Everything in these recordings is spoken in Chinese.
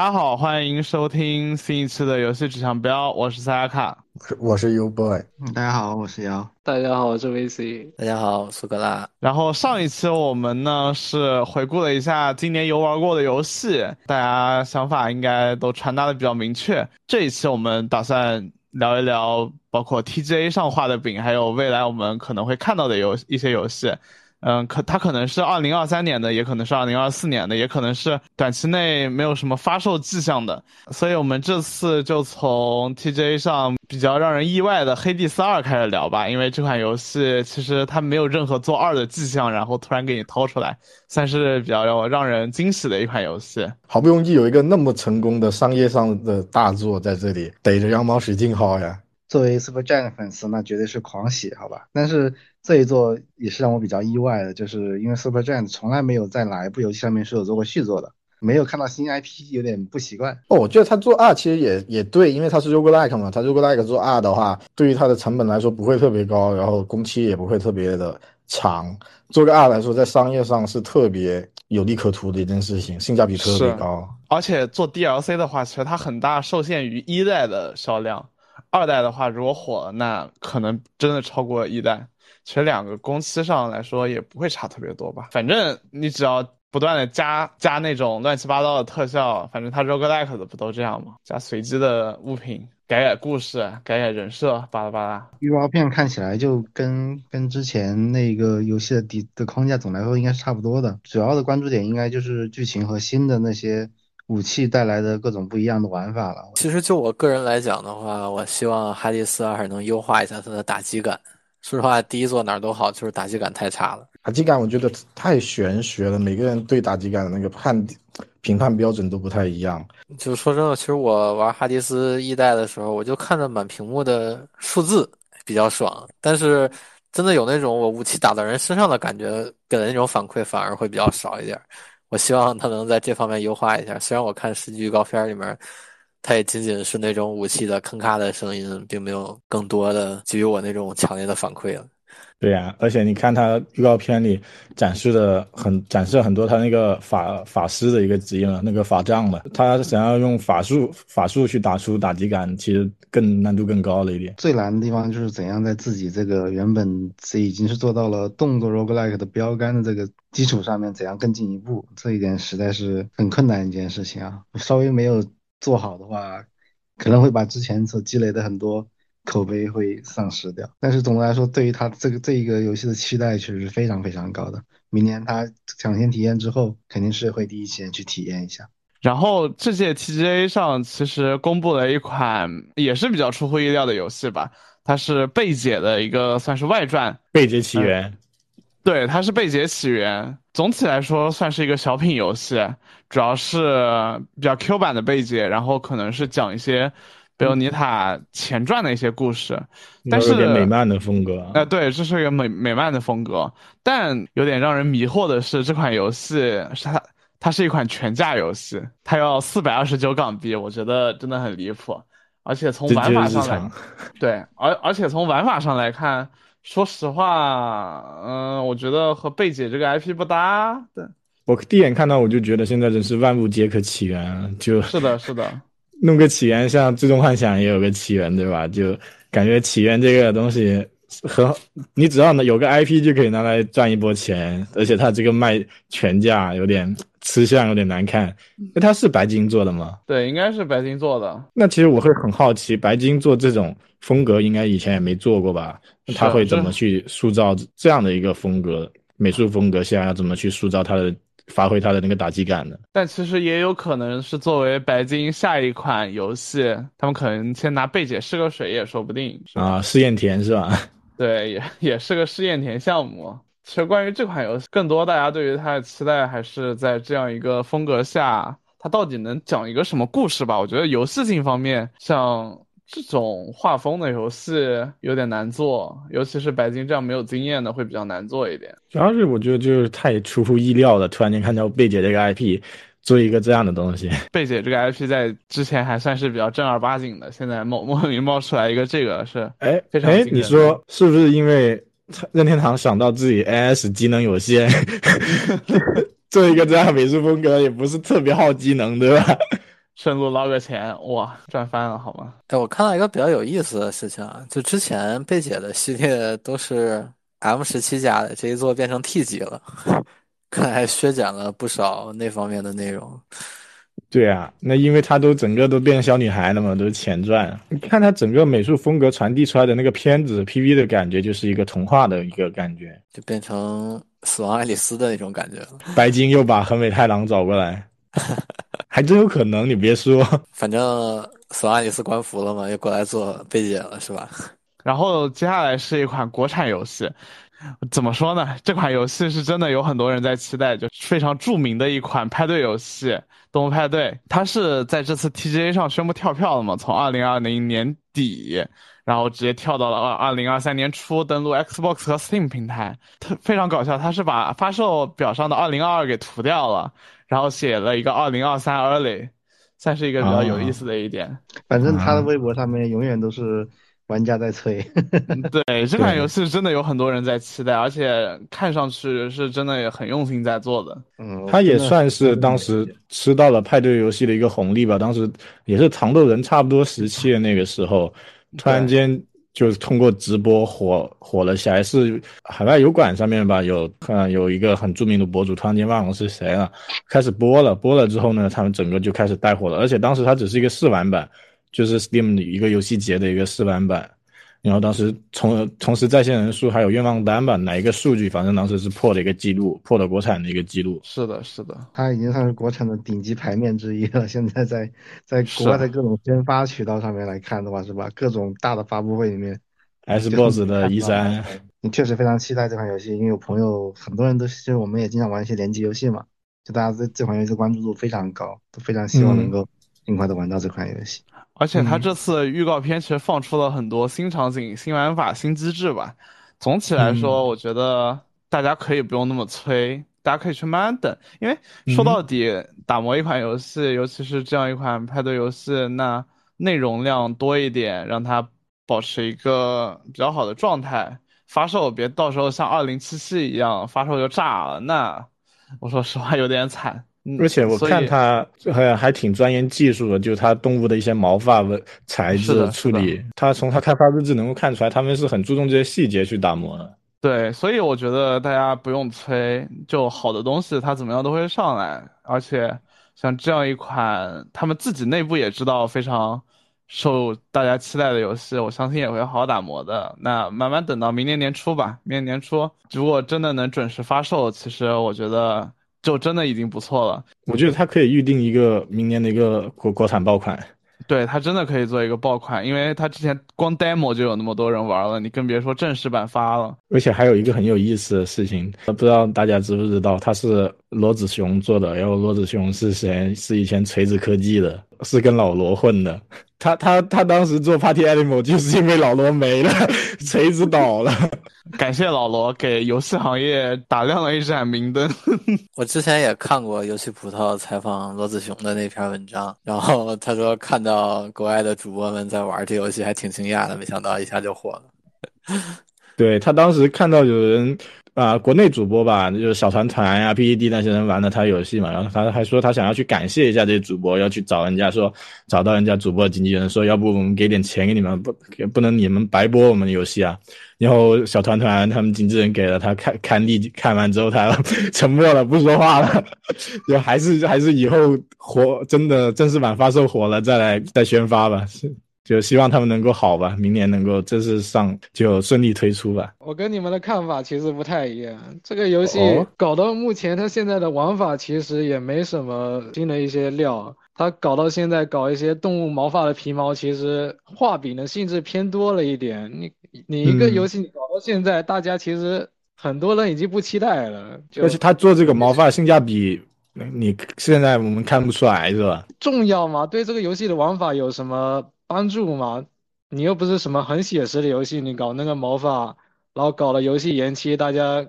大家好，欢迎收听新一期的游戏指向标，我是塞亚卡，我是 U Boy，大家好，我是姚，大家好，我是 VC，大家好，我苏格拉。然后上一期我们呢是回顾了一下今年游玩过的游戏，大家想法应该都传达的比较明确。这一期我们打算聊一聊包括 TGA 上画的饼，还有未来我们可能会看到的游一些游戏。嗯，可它可能是二零二三年的，也可能是二零二四年的，也可能是短期内没有什么发售迹象的。所以我们这次就从 TJ 上比较让人意外的《黑帝斯二》开始聊吧，因为这款游戏其实它没有任何做二的迹象，然后突然给你掏出来，算是比较让让人惊喜的一款游戏。好不容易有一个那么成功的商业上的大作在这里，逮着羊毛使劲薅呀！作为 Super Giant 粉丝，那绝对是狂喜，好吧？但是这一座也是让我比较意外的，就是因为 Super Giant 从来没有在哪一部游戏上面是有做过续作的，没有看到新 IP，有点不习惯。哦，我觉得他做 R 其实也也对，因为他是 Roguelike 嘛，他 Roguelike 做 R 的话，对于它的成本来说不会特别高，然后工期也不会特别的长，做个 R 来说，在商业上是特别有利可图的一件事情，性价比特别高。而且做 DLC 的话，其实它很大受限于一代的销量。二代的话，如果火了，那可能真的超过一代。其实两个工期上来说也不会差特别多吧。反正你只要不断的加加那种乱七八糟的特效，反正它 roguelike 的不都这样吗？加随机的物品，改改故事，改改人设，巴拉巴拉。预告片看起来就跟跟之前那个游戏的底的框架总来说应该是差不多的。主要的关注点应该就是剧情和新的那些。武器带来的各种不一样的玩法了。其实就我个人来讲的话，我希望哈迪斯二能优化一下它的打击感。说实话，第一座哪儿都好，就是打击感太差了。打击感我觉得太玄学了，每个人对打击感的那个判评判标准都不太一样。就说真的，其实我玩哈迪斯一代的时候，我就看着满屏幕的数字比较爽，但是真的有那种我武器打到人身上的感觉，给人那种反馈反而会比较少一点。我希望他能在这方面优化一下。虽然我看实际预告片里面，它也仅仅是那种武器的坑咔的声音，并没有更多的给予我那种强烈的反馈了。对呀，而且你看他预告片里展示的很展示很多他那个法法师的一个职业了，那个法杖嘛，他想要用法术法术去打出打击感，其实更难度更高了一点。最难的地方就是怎样在自己这个原本这已经是做到了动作 roguelike 的标杆的这个基础上面，怎样更进一步，这一点实在是很困难一件事情啊。稍微没有做好的话，可能会把之前所积累的很多。口碑会丧失掉，但是总的来说，对于他这个这一个游戏的期待确实是非常非常高的。明年他抢先体验之后，肯定是会第一时间去体验一下。然后这届 TGA 上其实公布了一款也是比较出乎意料的游戏吧，它是贝姐的一个算是外传《贝姐起源》。对，它是《贝姐起源》，总体来说算是一个小品游戏，主要是比较 Q 版的贝姐，然后可能是讲一些。贝欧尼塔前传的一些故事，但是有点美漫的风格。哎，对，这是一个美美漫的风格。但有点让人迷惑的是，这款游戏是它，它是一款全价游戏，它要四百二十九港币，我觉得真的很离谱。而且从玩法上来，对，而而且从玩法上来看，说实话，嗯，我觉得和贝姐这个 IP 不搭。对，我第一眼看到我就觉得现在真是万物皆可起源，就是的，是的。弄个起源，像最终幻想也有个起源，对吧？就感觉起源这个东西很，你只要有个 IP 就可以拿来赚一波钱，而且它这个卖全价有点吃相，有点难看。那它是白金做的吗？对，应该是白金做的。那其实我会很好奇，白金做这种风格，应该以前也没做过吧？那他会怎么去塑造这样的一个风格？美术风格现在要怎么去塑造它的？发挥它的那个打击感的，但其实也有可能是作为白金下一款游戏，他们可能先拿贝姐试个水也说不定啊，试验田是吧？对，也也是个试验田项目。其实关于这款游戏，更多大家对于它的期待还是在这样一个风格下，它到底能讲一个什么故事吧？我觉得游戏性方面，像。这种画风的游戏有点难做，尤其是白金这样没有经验的会比较难做一点。主要是我觉得就是太出乎意料了，突然间看到贝姐这个 IP 做一个这样的东西。贝姐这个 IP 在之前还算是比较正儿八经的，现在冒莫名冒出来一个这个是哎非常哎，你说是不是因为任天堂想到自己 AS 机能有限 做一个这样美术风格也不是特别耗机能，对吧？顺路捞个钱，哇，赚翻了好吗？哎，我看到一个比较有意思的事情啊，就之前贝姐的系列都是 M 十七加的，这一座变成 T 级了，看来削减了不少那方面的内容。对啊，那因为她都整个都变成小女孩了嘛，都是前传。你看她整个美术风格传递出来的那个片子 PV 的感觉，就是一个童话的一个感觉，就变成死亡爱丽丝的那种感觉了。白金又把横美太郎找过来，还真有可能，你别说。反正死亡爱丽丝官服了嘛，又过来做贝姐了，是吧？然后接下来是一款国产游戏，怎么说呢？这款游戏是真的有很多人在期待，就非常著名的一款派对游戏《动物派对》。它是在这次 TGA 上宣布跳票了嘛？从二零二零年底，然后直接跳到了二二零二三年初登陆 Xbox 和 Steam 平台。它非常搞笑，它是把发售表上的二零二二给涂掉了，然后写了一个二零二三 Early，算是一个比较有意思的一点。反正他的微博上面永远都是。玩家在催，对 这款游戏真的有很多人在期待，而且看上去是真的也很用心在做的。嗯，他也算是当时吃到了派对游戏的一个红利吧。当时也是糖豆人差不多时期的那个时候，突然间就是通过直播火火了起来，是海外油管上面吧，有看有一个很著名的博主，突然间忘了是谁了，开始播了，播了之后呢，他们整个就开始带火了。而且当时它只是一个试玩版。就是 Steam 一个游戏节的一个试玩版，然后当时同同时在线人数还有愿望单吧，哪一个数据，反正当时是破了一个记录，破了国产的一个记录。是的，是的，它已经算是国产的顶级牌面之一了。现在在在国外的各种宣发渠道上面来看的话，是吧？各种大的发布会里面，Xbox 的一三，你确实非常期待这款游戏，因为有朋友很多人都其实我们也经常玩一些联机游戏嘛，就大家对这款游戏的关注度非常高，都非常希望能够尽快的玩到这款游戏。而且他这次预告片其实放出了很多新场景、新玩法、新机制吧。总体来说，我觉得大家可以不用那么催，大家可以去慢慢等。因为说到底，打磨一款游戏，尤其是这样一款派对游戏，那内容量多一点，让它保持一个比较好的状态，发售别到时候像二零七七一样发售就炸了，那我说实话有点惨。而且我看他还还挺钻研技术的，就是他动物的一些毛发的材质处理，他从他开发日志能够看出来，他们是很注重这些细节去打磨的。对，所以我觉得大家不用催，就好的东西它怎么样都会上来。而且像这样一款他们自己内部也知道非常受大家期待的游戏，我相信也会好好打磨的。那慢慢等到明年年初吧，明年年初如果真的能准时发售，其实我觉得。就真的已经不错了，我觉得它可以预定一个明年的一个国国产爆款，对它真的可以做一个爆款，因为它之前光 demo 就有那么多人玩了，你更别说正式版发了。而且还有一个很有意思的事情，不知道大家知不知道，它是罗子雄做的，然后罗子雄是谁？是以前锤子科技的，是跟老罗混的。他他他当时做 Party Animal 就是因为老罗没了，锤子倒了。感谢老罗给游戏行业打亮了一盏明灯。我之前也看过游戏葡萄采访罗子雄的那篇文章，然后他说看到国外的主播们在玩这游戏还挺惊讶的，没想到一下就火了。对他当时看到有人。啊，国内主播吧，就是小团团呀、PED 那些人玩的他游戏嘛，然后他还说他想要去感谢一下这些主播，要去找人家说，找到人家主播经纪人说，要不我们给点钱给你们，不不能你们白播我们的游戏啊。然后小团团他们经纪人给了他看看例，看完之后他 沉默了，不说话了，就还是还是以后火真的正式版发售火了再来再宣发吧。就希望他们能够好吧，明年能够正式上就顺利推出吧。我跟你们的看法其实不太一样，这个游戏搞到目前，它现在的玩法其实也没什么新的一些料。它搞到现在搞一些动物毛发的皮毛，其实画饼的性质偏多了一点。你你一个游戏搞到现在，大家其实很多人已经不期待了。而且他做这个毛发性价比，你现在我们看不出来是吧？重要吗？对这个游戏的玩法有什么？帮助嘛？你又不是什么很写实的游戏，你搞那个毛发，然后搞了游戏延期，大家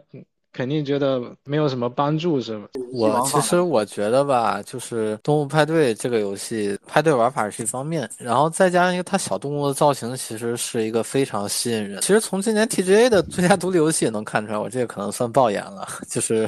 肯定觉得没有什么帮助，是吧？我其实我觉得吧，就是动物派对这个游戏，派对玩法是一方面，然后再加上一个它小动物的造型，其实是一个非常吸引人。其实从今年 TGA 的最佳独立游戏也能看出来，我这个可能算爆眼了，就是。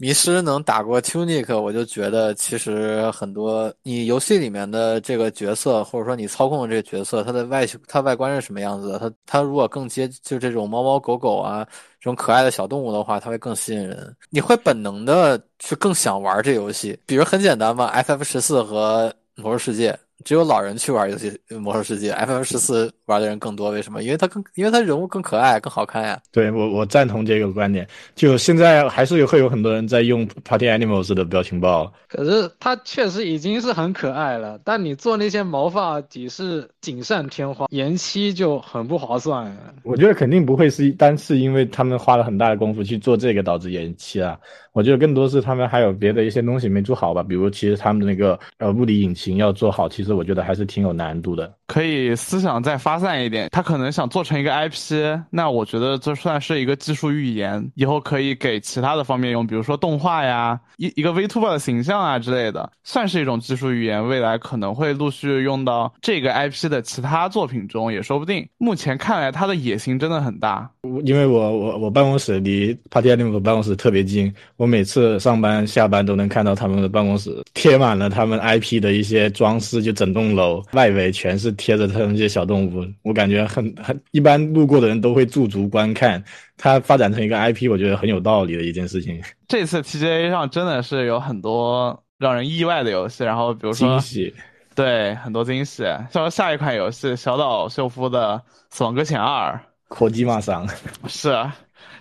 迷失能打过 Tunic，我就觉得其实很多你游戏里面的这个角色，或者说你操控的这个角色，它的外形它外观是什么样子的？它它如果更接就这种猫猫狗狗啊这种可爱的小动物的话，它会更吸引人。你会本能的去更想玩这游戏。比如很简单嘛，FF 十四和魔兽世界。只有老人去玩游戏《魔兽世界》，FF 十四玩的人更多，为什么？因为它更，因为它人物更可爱、更好看呀。对我，我赞同这个观点。就现在还是会有很多人在用 Party Animals 的表情包，可是它确实已经是很可爱了。但你做那些毛发只是锦上添花，延期就很不划算。我觉得肯定不会是单是因为他们花了很大的功夫去做这个导致延期啊。我觉得更多是他们还有别的一些东西没做好吧，比如其实他们的那个呃物理引擎要做好，其实我觉得还是挺有难度的。可以思想再发散一点，他可能想做成一个 IP，那我觉得这算是一个技术预言，以后可以给其他的方面用，比如说动画呀，一一个 Vtuber 的形象啊之类的，算是一种技术预言，未来可能会陆续用到这个 IP 的其他作品中也说不定。目前看来，他的野心真的很大，因为我我我办公室离 Party Animal 办公室特别近。我每次上班下班都能看到他们的办公室贴满了他们 IP 的一些装饰，就整栋楼外围全是贴着他们这些小动物。我感觉很 很一般，路过的人都会驻足观看。它发展成一个 IP，我觉得很有道理的一件事情。这次 TGA 上真的是有很多让人意外的游戏，然后比如说惊喜，对很多惊喜。像下一款游戏小岛秀夫的《死亡搁浅二》，科技马上是。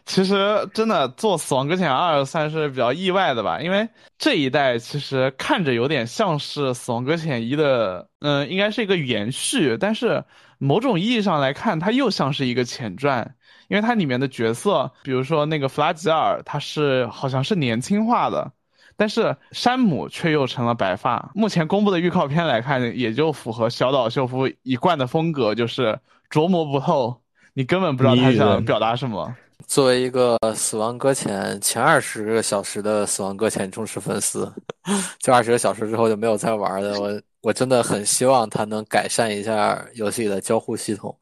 其实真的做《死亡搁浅二》算是比较意外的吧，因为这一代其实看着有点像是《死亡搁浅一》的，嗯，应该是一个延续，但是某种意义上来看，它又像是一个前传，因为它里面的角色，比如说那个弗拉吉尔，他是好像是年轻化的，但是山姆却又成了白发。目前公布的预告片来看，也就符合小岛秀夫一贯的风格，就是琢磨不透，你根本不知道他想表达什么。作为一个《死亡搁浅》前二十个小时的《死亡搁浅》忠实粉丝，就二十个小时之后就没有再玩的我，我真的很希望它能改善一下游戏里的交互系统，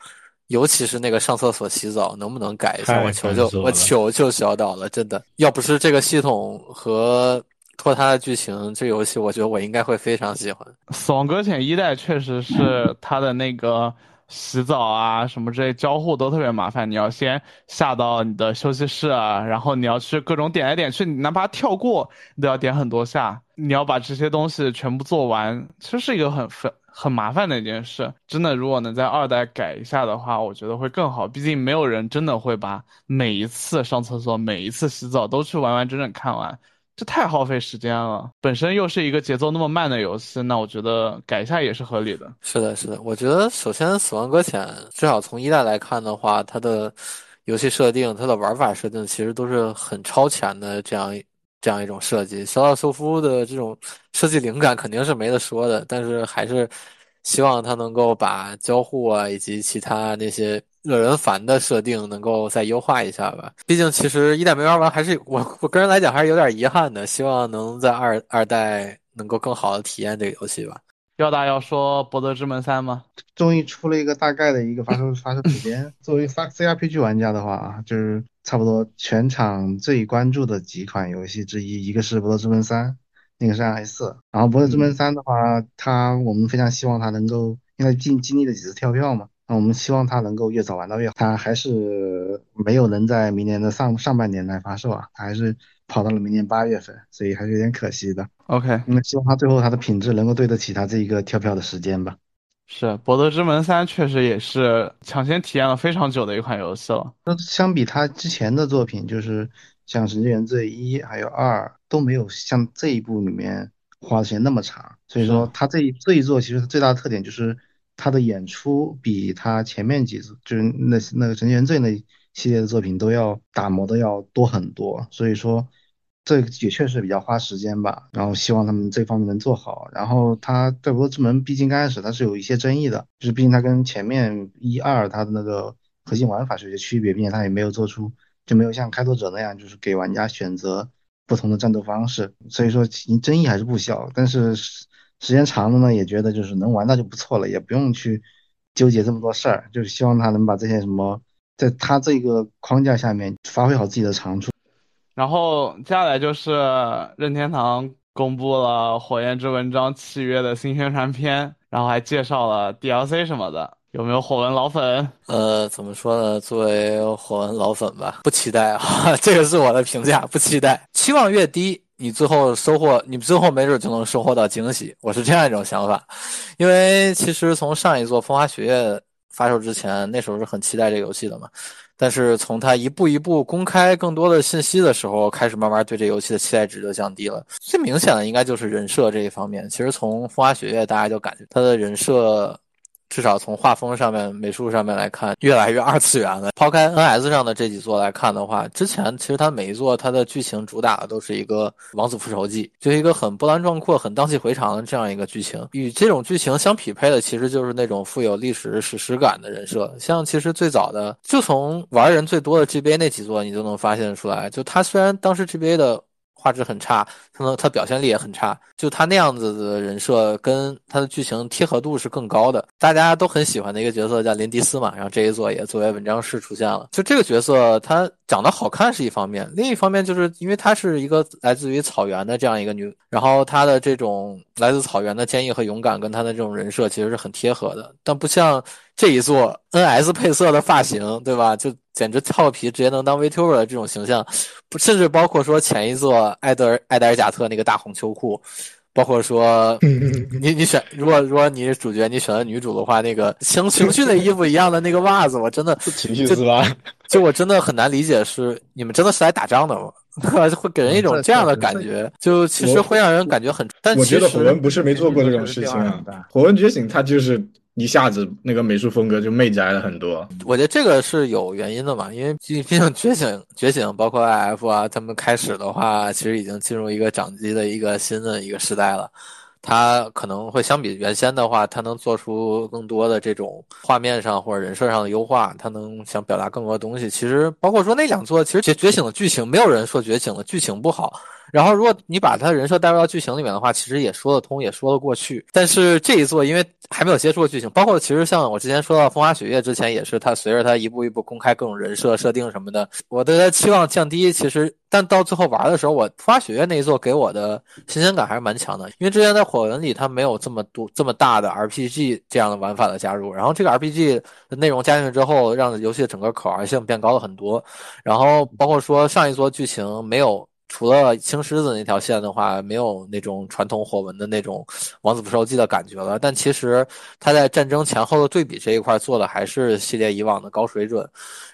尤其是那个上厕所洗澡，能不能改一下？我求求我求求小岛了，真的，要不是这个系统和拖沓的剧情，这游戏我觉得我应该会非常喜欢。《死亡搁浅》一代确实是它的那个。洗澡啊，什么这些交互都特别麻烦。你要先下到你的休息室啊，然后你要去各种点来点去，你哪怕跳过，你都要点很多下。你要把这些东西全部做完，其实是一个很很很麻烦的一件事。真的，如果能在二代改一下的话，我觉得会更好。毕竟没有人真的会把每一次上厕所、每一次洗澡都去完完整整看完。这太耗费时间了，本身又是一个节奏那么慢的游戏，那我觉得改一下也是合理的。是的，是的，我觉得首先《死亡搁浅》至少从一代来看的话，它的游戏设定、它的玩法设定其实都是很超前的，这样这样一种设计。小岛秀夫的这种设计灵感肯定是没得说的，但是还是希望他能够把交互啊以及其他那些。惹人烦的设定能够再优化一下吧，毕竟其实一代没玩完，还是我我个人来讲还是有点遗憾的。希望能在二二代能够更好的体验这个游戏吧。要大要说《博德之门三》吗？终于出了一个大概的一个发售发售时间。作为 CRPG 玩家的话啊，就是差不多全场最关注的几款游戏之一，一个是《博德之门三》，那个是暗黑四。然后《博德之门三》的话，它我们非常希望它能够，因为经经历了几次跳票嘛。那我们希望它能够越早玩到越好。它还是没有能在明年的上上半年来发售啊，它还是跑到了明年八月份，所以还是有点可惜的。OK，那希望它最后它的品质能够对得起它这一个跳票的时间吧。是《博德之门三》确实也是抢先体验了非常久的一款游戏了。那相比它之前的作品，就是像《神经元罪一》还有二都没有像这一部里面花的时间那么长，所以说它这一这一作其实最大的特点就是。他的演出比他前面几次就是那那个《神经罪》那系列的作品都要打磨的要多很多，所以说这也确实比较花时间吧。然后希望他们这方面能做好。然后他在《博德之门》毕竟刚开始他是有一些争议的，就是毕竟他跟前面一二他的那个核心玩法是有些区别，并且他也没有做出就没有像开拓者那样就是给玩家选择不同的战斗方式，所以说争议还是不小。但是。时间长了呢，也觉得就是能玩到就不错了，也不用去纠结这么多事儿，就是希望他能把这些什么，在他这个框架下面发挥好自己的长处。然后接下来就是任天堂公布了《火焰之纹章：契约》的新宣传片，然后还介绍了 DLC 什么的。有没有火纹老粉？呃，怎么说呢？作为火纹老粉吧，不期待啊，这个是我的评价，不期待。期望越低，你最后收获，你最后没准就能收获到惊喜。我是这样一种想法，因为其实从上一座《风花雪月》发售之前，那时候是很期待这个游戏的嘛。但是从它一步一步公开更多的信息的时候，开始慢慢对这游戏的期待值就降低了。最明显的应该就是人设这一方面。其实从《风花雪月》大家就感觉它的人设。至少从画风上面、美术上面来看，越来越二次元了。抛开 NS 上的这几座来看的话，之前其实它每一座它的剧情主打的都是一个王子复仇记，就是一个很波澜壮阔、很荡气回肠的这样一个剧情。与这种剧情相匹配的，其实就是那种富有历史史诗感的人设。像其实最早的，就从玩人最多的 GBA 那几座，你就能发现出来，就它虽然当时 GBA 的。画质很差，可能他表现力也很差。就他那样子的人设，跟他的剧情贴合度是更高的。大家都很喜欢的一个角色叫林迪斯嘛，然后这一座也作为文章室出现了。就这个角色，他长得好看是一方面，另一方面就是因为她是一个来自于草原的这样一个女，然后她的这种来自草原的坚毅和勇敢，跟她的这种人设其实是很贴合的。但不像这一座 NS 配色的发型，对吧？就简直俏皮直接能当 VTuber 的这种形象。甚至包括说前一座艾德尔艾德尔贾特那个大红秋裤，包括说你你选如果如果你是主角你选了女主的话，那个情情绪的衣服一样的那个袜子，我真的 情绪是吧？就我真的很难理解，是你们真的是来打仗的吗？会给人一种这样的感觉，就其实会让人感觉很。但我觉得火纹不是没做过这种事情啊，火纹觉醒它就是。一下子那个美术风格就媚宅了很多，我觉得这个是有原因的嘛，因为毕竟觉醒觉醒，包括 I F 啊，他们开始的话，其实已经进入一个掌机的一个新的一个时代了。它可能会相比原先的话，它能做出更多的这种画面上或者人设上的优化，它能想表达更多的东西。其实包括说那两座，其实觉觉醒的剧情，没有人说觉醒的剧情不好。然后，如果你把他人设带入到剧情里面的话，其实也说得通，也说得过去。但是这一座，因为还没有接触过剧情，包括其实像我之前说到《风花雪月》之前，也是他随着他一步一步公开各种人设设定什么的，我对他期望降低。其实，但到最后玩的时候，我《风花雪月》那一座给我的新鲜感还是蛮强的，因为之前在火纹里，它没有这么多这么大的 RPG 这样的玩法的加入。然后这个 RPG 的内容加进去之后，让游戏的整个可玩性变高了很多。然后包括说上一座剧情没有。除了青狮子那条线的话，没有那种传统火纹的那种王子复仇记的感觉了。但其实他在战争前后的对比这一块做的还是系列以往的高水准。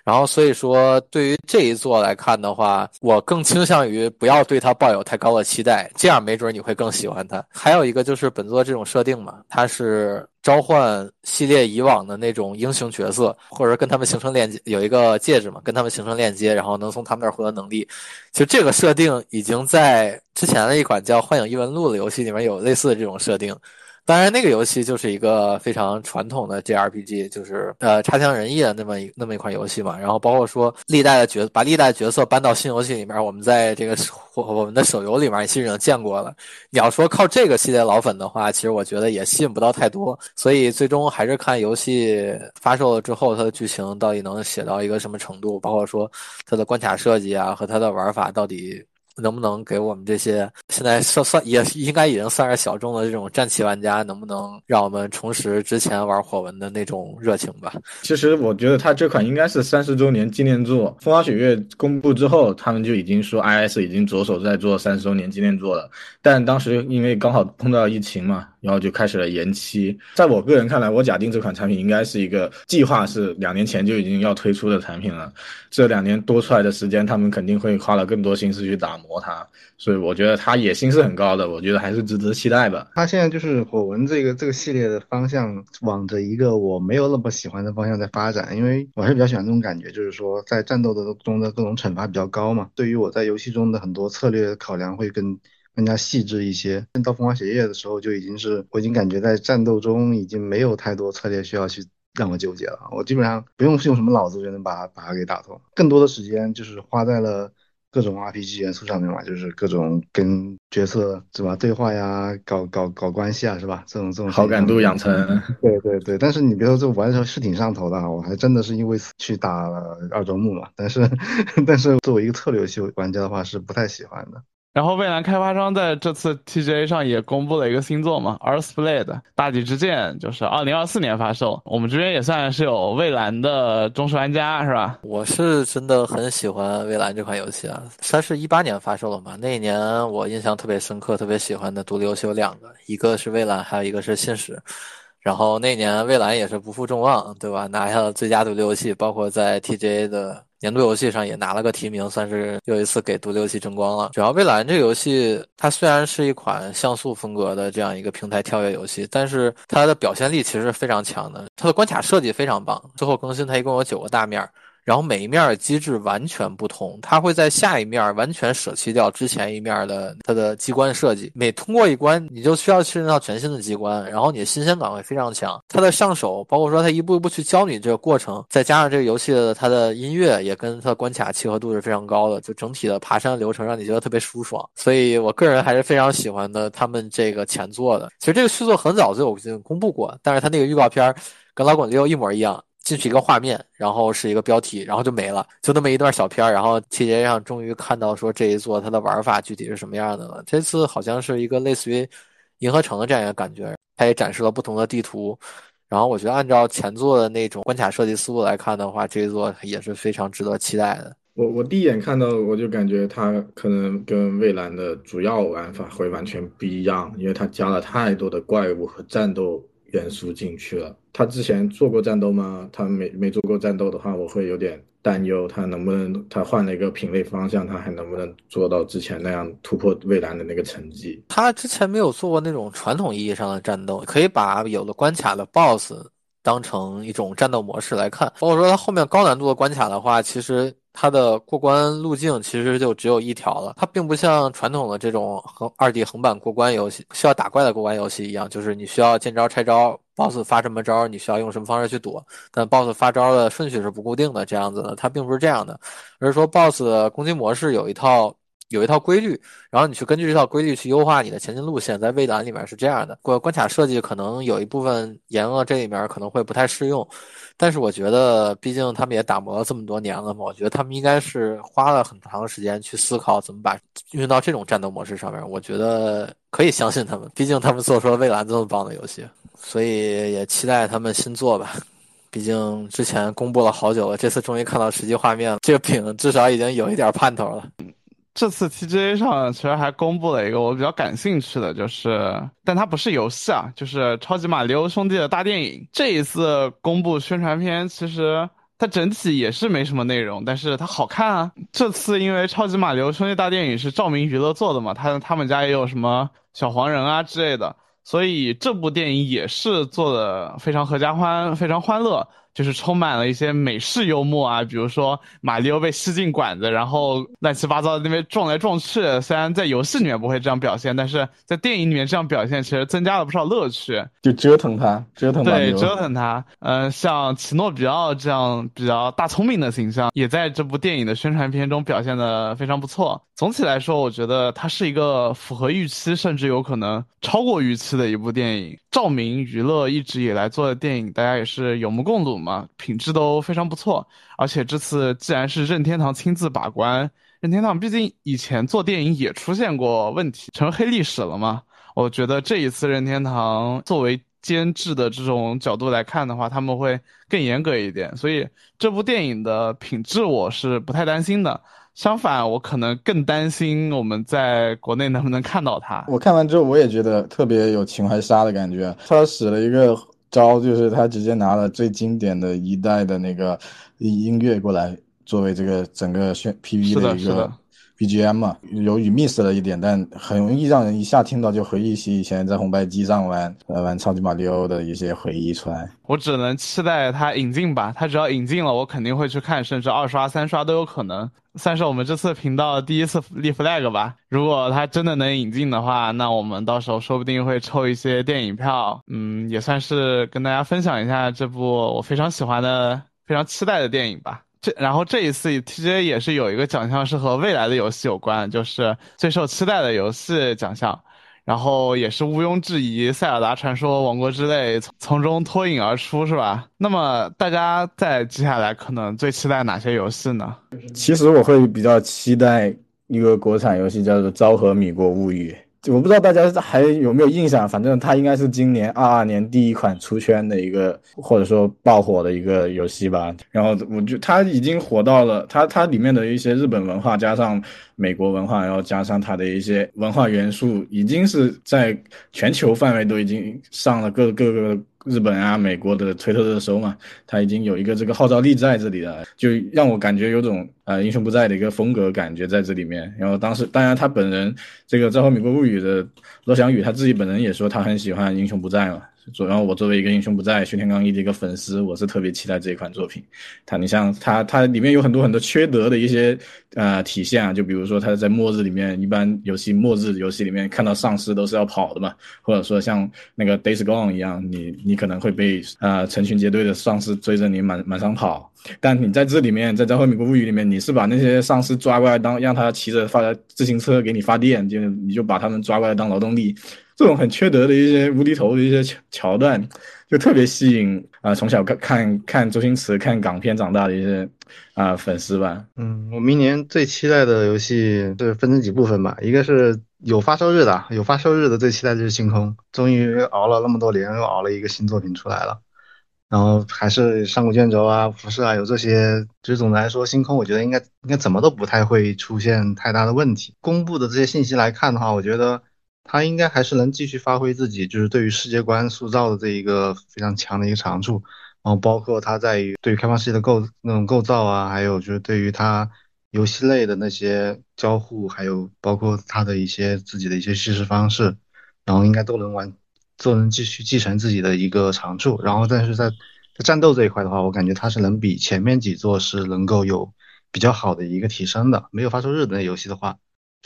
然后所以说，对于这一座来看的话，我更倾向于不要对他抱有太高的期待，这样没准你会更喜欢他。还有一个就是本作这种设定嘛，它是。召唤系列以往的那种英雄角色，或者跟他们形成链接，有一个戒指嘛，跟他们形成链接，然后能从他们那儿获得能力。就这个设定已经在之前的一款叫《幻影异闻录》的游戏里面有类似的这种设定。当然，那个游戏就是一个非常传统的 JRPG，就是呃差强人意的那么一那么一款游戏嘛。然后包括说历代的角，把历代角色搬到新游戏里面，我们在这个我我们的手游里面其实已经见过了。你要说靠这个系列老粉的话，其实我觉得也吸引不到太多。所以最终还是看游戏发售了之后，它的剧情到底能写到一个什么程度，包括说它的关卡设计啊和它的玩法到底。能不能给我们这些现在算算也应该已经算是小众的这种战旗玩家，能不能让我们重拾之前玩火纹的那种热情吧？其实我觉得他这款应该是三十周年纪念作，《风花雪月》公布之后，他们就已经说 IS 已经着手在做三十周年纪念作了。但当时因为刚好碰到疫情嘛，然后就开始了延期。在我个人看来，我假定这款产品应该是一个计划是两年前就已经要推出的产品了。这两年多出来的时间，他们肯定会花了更多心思去打。磨磨它，所以我觉得他野心是很高的，我觉得还是值得期待吧。他现在就是火纹这个这个系列的方向，往着一个我没有那么喜欢的方向在发展，因为我还是比较喜欢这种感觉，就是说在战斗的中的各种惩罚比较高嘛。对于我在游戏中的很多策略考量会更更加细致一些。到风花雪月的时候，就已经是我已经感觉在战斗中已经没有太多策略需要去让我纠结了，我基本上不用用什么脑子就能把把它给打通，更多的时间就是花在了。各种 RPG 元素上面嘛，就是各种跟角色是吧对话呀，搞搞搞关系啊，是吧？这种这种好感度养成。对对对，但是你别说这玩的时候是挺上头的，我还真的是因为去打了二周目嘛。但是 但是作为一个策略游戏玩家的话，是不太喜欢的。然后，蔚蓝开发商在这次 TGA 上也公布了一个新作嘛，《Earthblade》大地之剑，就是二零二四年发售。我们这边也算是有蔚蓝的忠实玩家，是吧？我是真的很喜欢蔚蓝这款游戏啊，它是一八年发售的嘛。那一年我印象特别深刻，特别喜欢的独立游戏有两个，一个是蔚蓝，还有一个是信使。然后那年蔚蓝也是不负众望，对吧？拿下了最佳独立游戏，包括在 TGA 的。年度游戏上也拿了个提名，算是又一次给独立游戏争光了。主要蔚蓝这个游戏，它虽然是一款像素风格的这样一个平台跳跃游戏，但是它的表现力其实是非常强的。它的关卡设计非常棒，最后更新它一共有九个大面儿。然后每一面的机制完全不同，它会在下一面完全舍弃掉之前一面的它的机关设计。每通过一关，你就需要确认到全新的机关，然后你的新鲜感会非常强。它的上手，包括说它一步一步去教你这个过程，再加上这个游戏的它的音乐也跟它的关卡契合度是非常高的，就整体的爬山流程让你觉得特别舒爽。所以我个人还是非常喜欢的他们这个前作的。其实这个续作很早就已经公布过，但是它那个预告片跟老滚六一模一样。进去一个画面，然后是一个标题，然后就没了，就那么一段小片儿。然后 TJ 上终于看到说这一座它的玩法具体是什么样的了。这次好像是一个类似于银河城的这样一个感觉，它也展示了不同的地图。然后我觉得按照前作的那种关卡设计思路来看的话，这一座也是非常值得期待的。我我第一眼看到我就感觉它可能跟蔚蓝的主要玩法会完全不一样，因为它加了太多的怪物和战斗。元素进去了。他之前做过战斗吗？他没没做过战斗的话，我会有点担忧，他能不能他换了一个品类方向，他还能不能做到之前那样突破蔚蓝的那个成绩？他之前没有做过那种传统意义上的战斗，可以把有的关卡的 BOSS 当成一种战斗模式来看。包括说他后面高难度的关卡的话，其实。它的过关路径其实就只有一条了，它并不像传统的这种横二 D 横版过关游戏需要打怪的过关游戏一样，就是你需要见招拆招，BOSS 发什么招，你需要用什么方式去躲，但 BOSS 发招的顺序是不固定的，这样子的，它并不是这样的，而是说 BOSS 攻击模式有一套。有一套规律，然后你去根据这套规律去优化你的前进路线。在蔚蓝里面是这样的，关关卡设计可能有一部分延了，这里面可能会不太适用。但是我觉得，毕竟他们也打磨了这么多年了嘛，我觉得他们应该是花了很长时间去思考怎么把运用到这种战斗模式上面。我觉得可以相信他们，毕竟他们做出了蔚蓝这么棒的游戏，所以也期待他们新作吧。毕竟之前公布了好久了，这次终于看到实际画面了，这个饼至少已经有一点盼头了。这次 TGA 上其实还公布了一个我比较感兴趣的，就是，但它不是游戏啊，就是《超级马里奥兄弟》的大电影。这一次公布宣传片，其实它整体也是没什么内容，但是它好看啊。这次因为《超级马里奥兄弟》大电影是照明娱乐做的嘛，他他们家也有什么小黄人啊之类的，所以这部电影也是做的非常合家欢，非常欢乐。就是充满了一些美式幽默啊，比如说马里奥被吸进管子，然后乱七八糟的那边撞来撞去。虽然在游戏里面不会这样表现，但是在电影里面这样表现，其实增加了不少乐趣。就折腾他，折腾对，折腾他。嗯，像奇诺比奥这样比较大聪明的形象，也在这部电影的宣传片中表现的非常不错。总体来说，我觉得它是一个符合预期，甚至有可能超过预期的一部电影。照明娱乐一直以来做的电影，大家也是有目共睹嘛，品质都非常不错。而且这次既然是任天堂亲自把关，任天堂毕竟以前做电影也出现过问题，成黑历史了嘛。我觉得这一次任天堂作为监制的这种角度来看的话，他们会更严格一点，所以这部电影的品质我是不太担心的。相反，我可能更担心我们在国内能不能看到它。我看完之后，我也觉得特别有情怀杀的感觉。他使了一个招，就是他直接拿了最经典的一代的那个音乐过来，作为这个整个宣 PV 的一个。BGM 嘛，由于 miss 了一点，但很容易让人一下听到就回忆起以前在红白机上玩呃玩超级马里奥的一些回忆出来。我只能期待他引进吧，他只要引进了，我肯定会去看，甚至二刷三刷都有可能。算是我们这次频道第一次立 flag 吧。如果它真的能引进的话，那我们到时候说不定会抽一些电影票，嗯，也算是跟大家分享一下这部我非常喜欢的、非常期待的电影吧。这然后这一次 TGA 也是有一个奖项是和未来的游戏有关，就是最受期待的游戏奖项。然后也是毋庸置疑，《塞尔达传说：王国之泪》从从中脱颖而出，是吧？那么大家在接下来可能最期待哪些游戏呢？其实我会比较期待一个国产游戏，叫做《昭和米国物语》。我不知道大家还有没有印象，反正它应该是今年二二年第一款出圈的一个，或者说爆火的一个游戏吧。然后我就它已经火到了，它它里面的一些日本文化加上美国文化，然后加上它的一些文化元素，已经是在全球范围都已经上了各各个。日本啊，美国的推特热搜嘛，它已经有一个这个号召力在这里了，就让我感觉有种呃英雄不在的一个风格感觉在这里面。然后当时，当然他本人这个《昭和美国物语》的罗翔宇他自己本人也说他很喜欢英雄不在嘛。主要我作为一个英雄不在徐天刚一的一个粉丝，我是特别期待这一款作品。他，你像他，他里面有很多很多缺德的一些呃体现啊，就比如说他在末日里面，一般游戏末日游戏里面看到丧尸都是要跑的嘛，或者说像那个 Days Gone 一样，你你可能会被啊成群结队的丧尸追着你满满上跑。但你在这里面，在《昭和美国物语》里面，你是把那些丧尸抓过来当让他骑着发自行车给你发电，就你就把他们抓过来当劳动力。这种很缺德的一些无厘头的一些桥桥段，就特别吸引啊！从小看看看周星驰、看港片长大的一些啊粉丝吧。嗯，我明年最期待的游戏是分成几部分吧。一个是有发售日的，有发售日的最期待就是《星空》，终于熬了那么多年，又熬了一个新作品出来了。然后还是上古卷轴啊、辐射啊，有这些。就是总的来说，《星空》我觉得应该应该怎么都不太会出现太大的问题。公布的这些信息来看的话，我觉得。他应该还是能继续发挥自己，就是对于世界观塑造的这一个非常强的一个长处，然后包括他在于对于开放世界的构那种构造啊，还有就是对于他游戏类的那些交互，还有包括他的一些自己的一些叙事方式，然后应该都能完，都能继续继承自己的一个长处。然后但是在在战斗这一块的话，我感觉他是能比前面几座是能够有比较好的一个提升的。没有发售日的那游戏的话。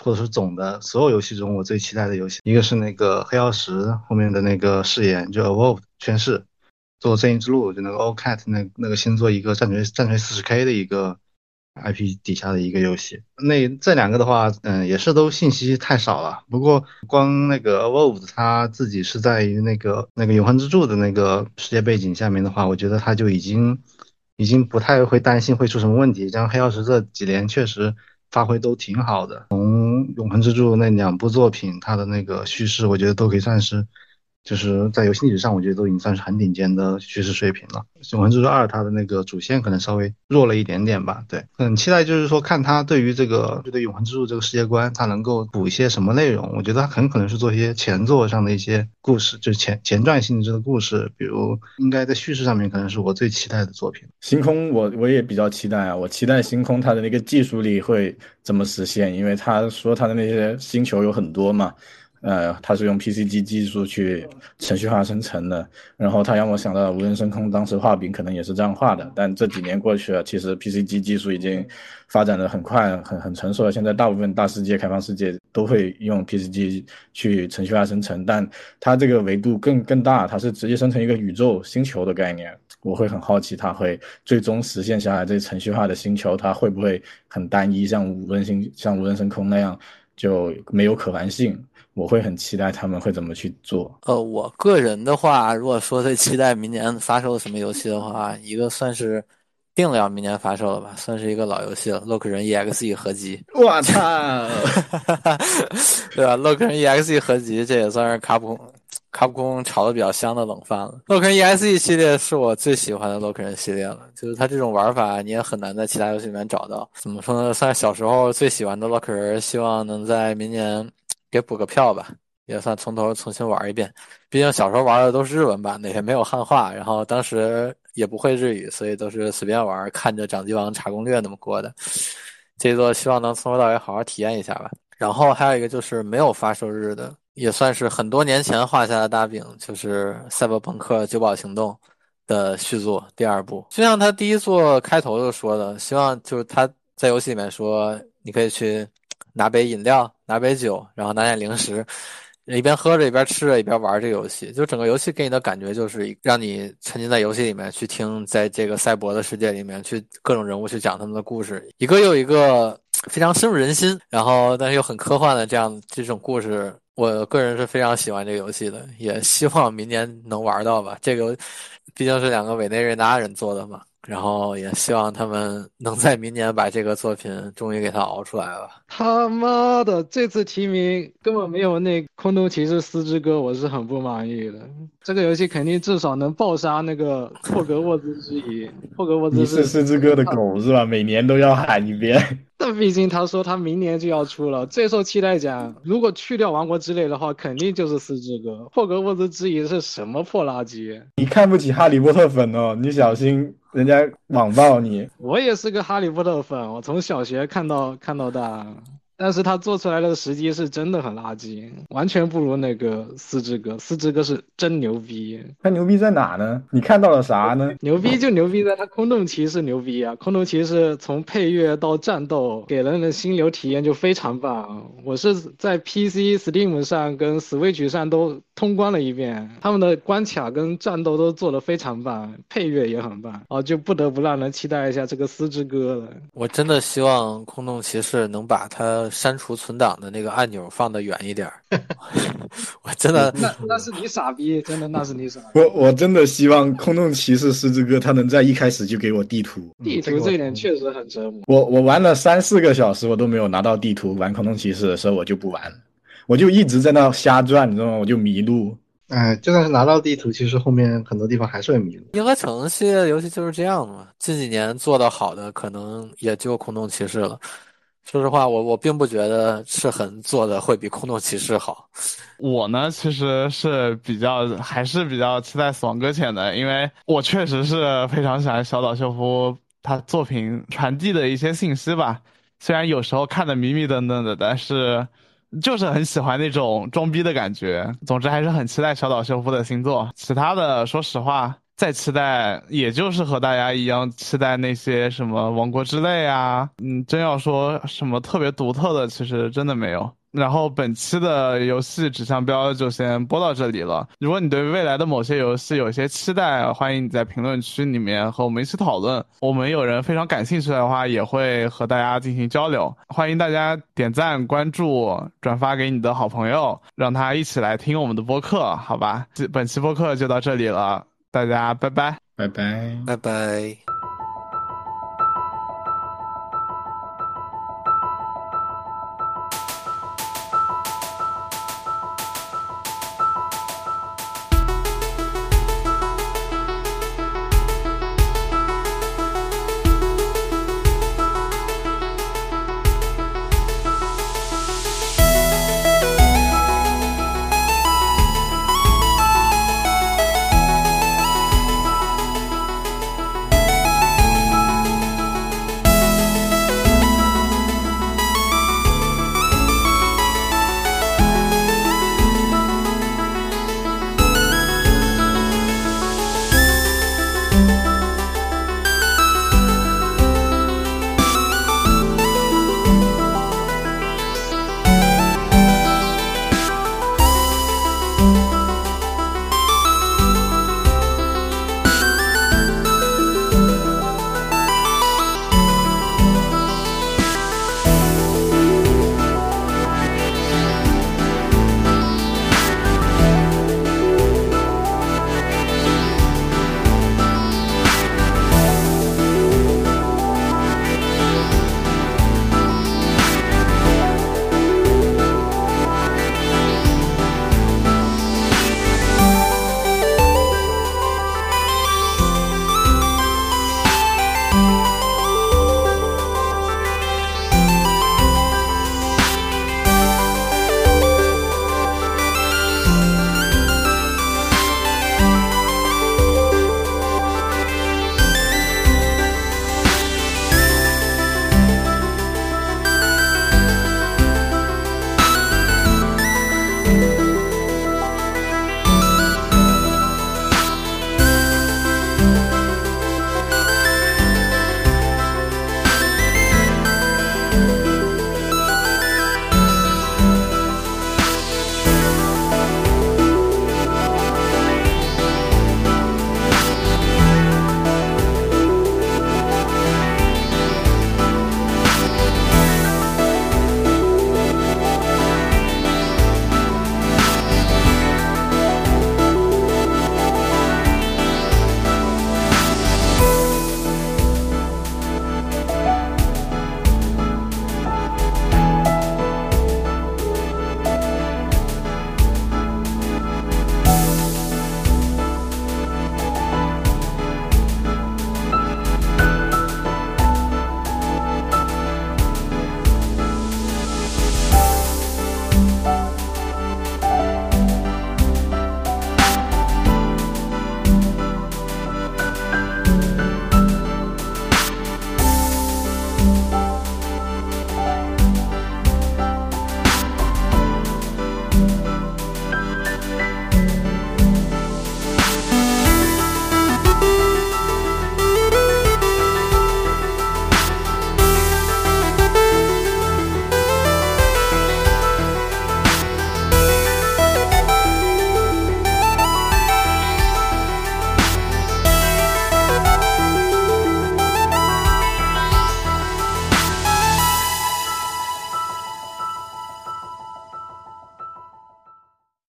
或者是总的所有游戏中，我最期待的游戏，一个是那个黑曜石后面的那个誓言，就 Evolve 宣誓，做正义之路，就那个 All Cat 那那个新做一个战锤战锤四十 K 的一个 IP 底下的一个游戏。那这两个的话，嗯，也是都信息太少了。不过光那个 Evolve 它自己是在于那个那个永恒之柱的那个世界背景下面的话，我觉得它就已经已经不太会担心会出什么问题。像黑曜石这几年确实。发挥都挺好的，从《永恒之柱》那两部作品，他的那个叙事，我觉得都可以算是。就是在游戏历史上，我觉得都已经算是很顶尖的叙事水平了。《永恒之柱二》它的那个主线可能稍微弱了一点点吧。对，很期待就是说看它对于这个就对《永恒之柱》这个世界观，它能够补一些什么内容。我觉得它很可能是做一些前作上的一些故事，就是前前传性质的故事。比如，应该在叙事上面可能是我最期待的作品。星空，我我也比较期待啊。我期待星空它的那个技术力会怎么实现，因为他说他的那些星球有很多嘛。呃，它是用 PCG 技术去程序化生成的，然后它让我想到无人升空，当时画饼可能也是这样画的。但这几年过去了，其实 PCG 技术已经发展的很快，很很成熟了。现在大部分大世界、开放世界都会用 PCG 去程序化生成，但它这个维度更更大，它是直接生成一个宇宙星球的概念。我会很好奇，它会最终实现下来这程序化的星球，它会不会很单一，像无人星、像无人升空那样就没有可玩性？我会很期待他们会怎么去做。呃，我个人的话，如果说最期待明年发售什么游戏的话，一个算是定了要明年发售了吧，算是一个老游戏了，《洛克人 EXE》合集。我操！对吧，《洛克人 EXE》合集，这也算是卡普卡普空炒的比较香的冷饭了。《洛克人 EXE》系列是我最喜欢的洛克人系列了，就是它这种玩法你也很难在其他游戏里面找到。怎么说呢？算是小时候最喜欢的洛克人，希望能在明年。给补个票吧，也算从头重新玩一遍。毕竟小时候玩的都是日文版的，也没有汉化，然后当时也不会日语，所以都是随便玩，看着掌机王查攻略那么过的。这座希望能从头到尾好好体验一下吧。然后还有一个就是没有发售日的，也算是很多年前画下的大饼，就是《赛博朋克：九堡行动》的续作第二部。就像他第一座开头就说的，希望就是他在游戏里面说，你可以去。拿杯饮料，拿杯酒，然后拿点零食，一边喝着一边吃着一边玩这个游戏，就整个游戏给你的感觉就是让你沉浸在游戏里面去听，在这个赛博的世界里面去各种人物去讲他们的故事，一个又一个非常深入人心，然后但是又很科幻的这样这种故事，我个人是非常喜欢这个游戏的，也希望明年能玩到吧。这个毕竟是两个委内瑞拉人做的嘛。然后也希望他们能在明年把这个作品终于给它熬出来了。他妈的，这次提名根本没有那《空洞骑士四之歌》，我是很不满意的。这个游戏肯定至少能爆杀那个霍格沃兹之遗。霍格沃兹是四之歌的狗是吧？每年都要喊一遍。但毕竟他说他明年就要出了，最受期待奖。如果去掉《王国之泪》的话，肯定就是《四之歌》。霍格沃兹之遗是什么破垃圾？你看不起哈利波特粉哦，你小心人家网暴你。我也是个哈利波特粉，我从小学看到看到大。但是他做出来的时机是真的很垃圾，完全不如那个四之歌。四之歌是真牛逼，他牛逼在哪呢？你看到了啥呢？牛逼就牛逼在他空洞骑士牛逼啊！空洞骑士从配乐到战斗给人的心流体验就非常棒。我是在 PC、Steam 上跟 Switch 上都通关了一遍，他们的关卡跟战斗都做得非常棒，配乐也很棒哦，就不得不让人期待一下这个四之歌了。我真的希望空洞骑士能把它。删除存档的那个按钮放的远一点 我真的那那是你傻逼，真的那是你傻逼。我我真的希望空洞骑士狮子哥他能在一开始就给我地图，地图这一点确实很折磨。我我玩了三四个小时，我都没有拿到地图。玩空洞骑士的时候，我就不玩了，我就一直在那瞎转，你知道吗？我就迷路。哎，就算是拿到地图，其实后面很多地方还是会迷路。银河城系列的游戏就是这样的嘛。近几年做的好的，可能也就空洞骑士了。说实话，我我并不觉得赤痕做的会比空洞骑士好。我呢，其实是比较还是比较期待死亡搁浅的，因为我确实是非常喜欢小岛秀夫他作品传递的一些信息吧。虽然有时候看的迷迷瞪瞪的，但是就是很喜欢那种装逼的感觉。总之还是很期待小岛秀夫的新作。其他的，说实话。再期待，也就是和大家一样期待那些什么王国之泪啊，嗯，真要说什么特别独特的，其实真的没有。然后本期的游戏指向标就先播到这里了。如果你对未来的某些游戏有些期待，欢迎你在评论区里面和我们一起讨论。我们有人非常感兴趣的话，也会和大家进行交流。欢迎大家点赞、关注、转发给你的好朋友，让他一起来听我们的播客，好吧？本期播客就到这里了。大家拜拜，拜拜，拜拜。